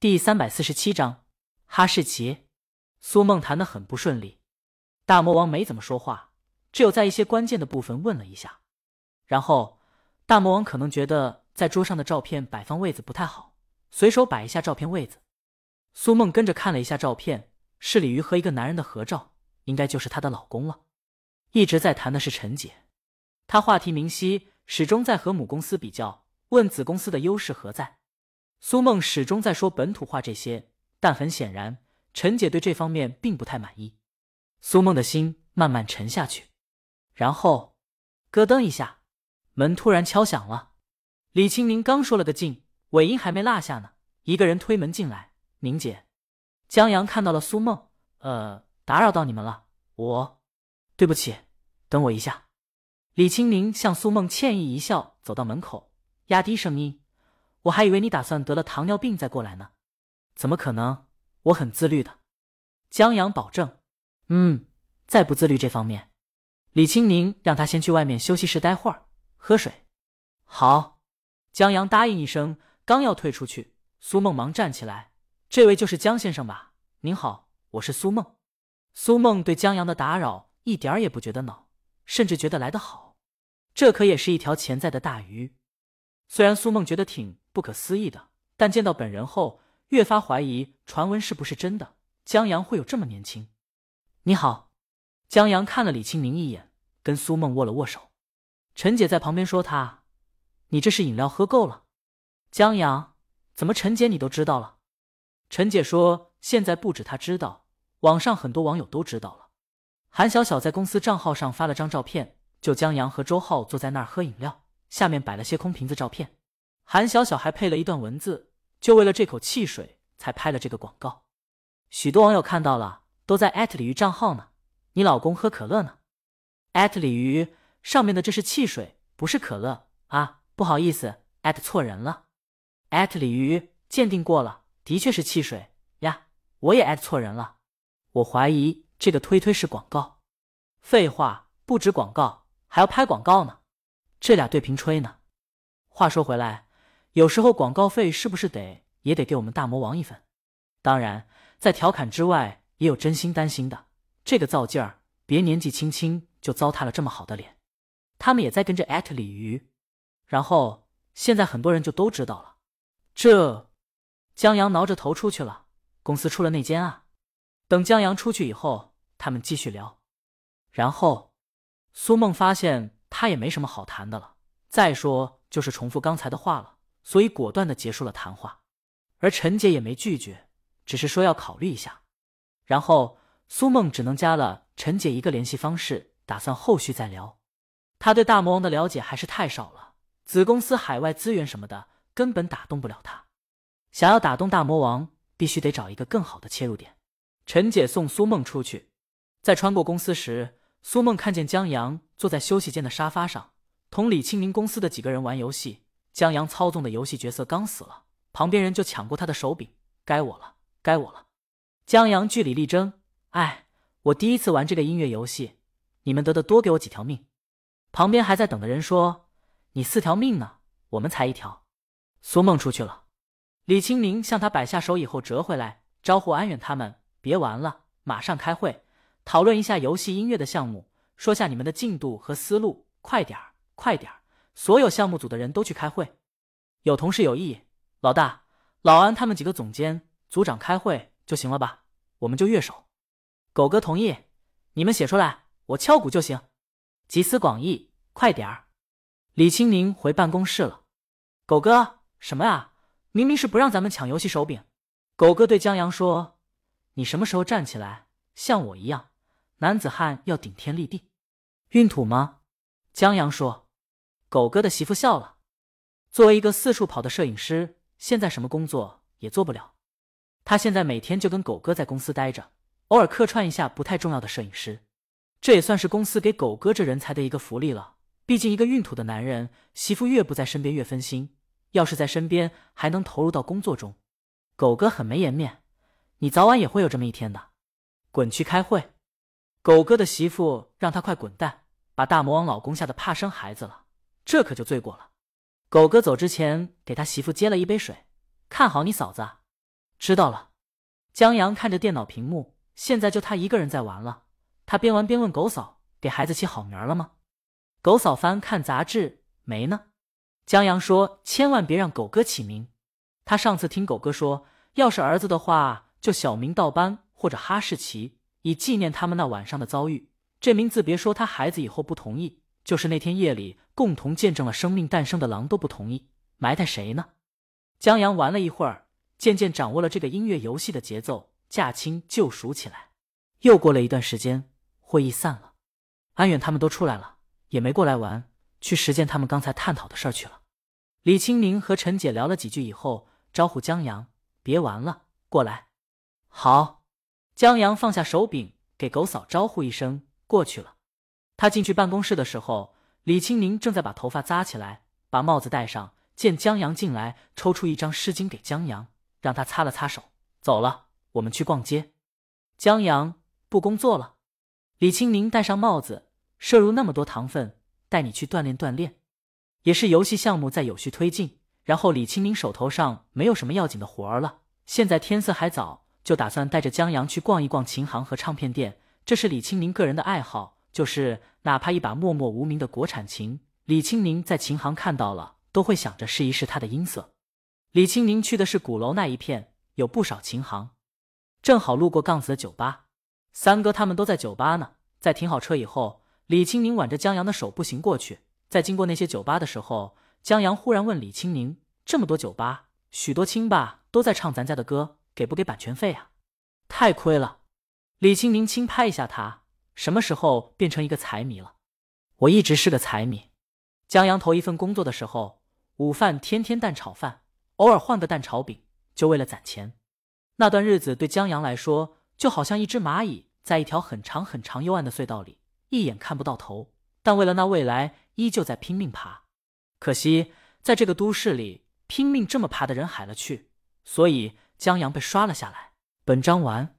第三百四十七章哈士奇。苏梦谈的很不顺利，大魔王没怎么说话，只有在一些关键的部分问了一下。然后，大魔王可能觉得在桌上的照片摆放位子不太好，随手摆一下照片位子。苏梦跟着看了一下照片，是鲤鱼和一个男人的合照，应该就是她的老公了。一直在谈的是陈姐，她话题明晰，始终在和母公司比较，问子公司的优势何在。苏梦始终在说本土化这些，但很显然，陈姐对这方面并不太满意。苏梦的心慢慢沉下去，然后咯噔一下，门突然敲响了。李清明刚说了个进，尾音还没落下呢，一个人推门进来。宁姐，江阳看到了苏梦，呃，打扰到你们了，我，对不起，等我一下。李清明向苏梦歉意一笑，走到门口，压低声音。我还以为你打算得了糖尿病再过来呢，怎么可能？我很自律的。江阳保证。嗯，再不自律这方面，李清宁让他先去外面休息室待会儿，喝水。好，江阳答应一声，刚要退出去，苏梦忙站起来：“这位就是江先生吧？您好，我是苏梦。”苏梦对江阳的打扰一点也不觉得恼，甚至觉得来得好，这可也是一条潜在的大鱼。虽然苏梦觉得挺不可思议的，但见到本人后，越发怀疑传闻是不是真的。江阳会有这么年轻？你好，江阳看了李清明一眼，跟苏梦握了握手。陈姐在旁边说：“他，你这是饮料喝够了。”江阳，怎么陈姐你都知道了？陈姐说：“现在不止她知道，网上很多网友都知道了。”韩小小在公司账号上发了张照片，就江阳和周浩坐在那儿喝饮料。下面摆了些空瓶子照片，韩小小还配了一段文字，就为了这口汽水才拍了这个广告。许多网友看到了，都在艾特鲤鱼账号呢。你老公喝可乐呢？艾特鲤鱼上面的这是汽水，不是可乐啊，不好意思，艾特错人了。艾特鲤鱼鉴定过了，的确是汽水呀，我也艾特错人了。我怀疑这个推推是广告。废话，不止广告，还要拍广告呢。这俩对屏吹呢。话说回来，有时候广告费是不是得也得给我们大魔王一份？当然，在调侃之外，也有真心担心的。这个造劲儿，别年纪轻轻就糟蹋了这么好的脸。他们也在跟着艾特鲤鱼，然后现在很多人就都知道了。这江阳挠着头出去了，公司出了内奸啊！等江阳出去以后，他们继续聊。然后苏梦发现。他也没什么好谈的了，再说就是重复刚才的话了，所以果断的结束了谈话。而陈姐也没拒绝，只是说要考虑一下。然后苏梦只能加了陈姐一个联系方式，打算后续再聊。他对大魔王的了解还是太少了，子公司海外资源什么的根本打动不了他。想要打动大魔王，必须得找一个更好的切入点。陈姐送苏梦出去，在穿过公司时。苏梦看见江阳坐在休息间的沙发上，同李清明公司的几个人玩游戏。江阳操纵的游戏角色刚死了，旁边人就抢过他的手柄。该我了，该我了！江阳据理力争：“哎，我第一次玩这个音乐游戏，你们得的多给我几条命。”旁边还在等的人说：“你四条命呢，我们才一条。”苏梦出去了，李清明向他摆下手以后折回来，招呼安远他们：“别玩了，马上开会。”讨论一下游戏音乐的项目，说下你们的进度和思路，快点儿，快点儿！所有项目组的人都去开会。有同事有意，老大、老安他们几个总监、组长开会就行了吧？我们就乐手。狗哥同意，你们写出来，我敲鼓就行。集思广益，快点儿！李清明回办公室了。狗哥，什么呀？明明是不让咱们抢游戏手柄。狗哥对江阳说：“你什么时候站起来，像我一样？”男子汉要顶天立地，孕吐吗？江阳说。狗哥的媳妇笑了。作为一个四处跑的摄影师，现在什么工作也做不了。他现在每天就跟狗哥在公司待着，偶尔客串一下不太重要的摄影师。这也算是公司给狗哥这人才的一个福利了。毕竟一个孕吐的男人，媳妇越不在身边越分心。要是在身边，还能投入到工作中。狗哥很没颜面，你早晚也会有这么一天的。滚去开会。狗哥的媳妇让他快滚蛋，把大魔王老公吓得怕生孩子了，这可就罪过了。狗哥走之前给他媳妇接了一杯水，看好你嫂子。知道了。江阳看着电脑屏幕，现在就他一个人在玩了。他边玩边问狗嫂：“给孩子起好名了吗？”狗嫂翻看杂志，没呢。江阳说：“千万别让狗哥起名。他上次听狗哥说，要是儿子的话，就小名道班或者哈士奇，以纪念他们那晚上的遭遇。这名字别说他孩子以后不同意，就是那天夜里共同见证了生命诞生的狼都不同意。埋汰谁呢？”江阳玩了一会儿，渐渐掌握了这个音乐游戏的节奏，驾轻就熟起来。又过了一段时间。会议散了，安远他们都出来了，也没过来玩，去实践他们刚才探讨的事儿去了。李清明和陈姐聊了几句以后，招呼江阳别玩了，过来。好，江阳放下手柄，给狗嫂招呼一声，过去了。他进去办公室的时候，李清明正在把头发扎起来，把帽子戴上。见江阳进来，抽出一张湿巾给江阳，让他擦了擦手。走了，我们去逛街。江阳不工作了。李清明戴上帽子，摄入那么多糖分，带你去锻炼锻炼，也是游戏项目在有序推进。然后李清明手头上没有什么要紧的活儿了，现在天色还早，就打算带着江阳去逛一逛琴行和唱片店。这是李清明个人的爱好，就是哪怕一把默默无名的国产琴，李清宁在琴行看到了，都会想着试一试它的音色。李清宁去的是鼓楼那一片，有不少琴行，正好路过杠子的酒吧。三哥他们都在酒吧呢，在停好车以后，李清宁挽着江阳的手步行过去。在经过那些酒吧的时候，江阳忽然问李清宁：“这么多酒吧，许多清吧都在唱咱家的歌，给不给版权费啊？”太亏了。李清宁轻拍一下他：“什么时候变成一个财迷了？”我一直是个财迷。江阳头一份工作的时候，午饭天天蛋炒饭，偶尔换个蛋炒饼，就为了攒钱。那段日子对江阳来说。就好像一只蚂蚁在一条很长很长幽暗的隧道里，一眼看不到头，但为了那未来，依旧在拼命爬。可惜在这个都市里，拼命这么爬的人海了去，所以江阳被刷了下来。本章完。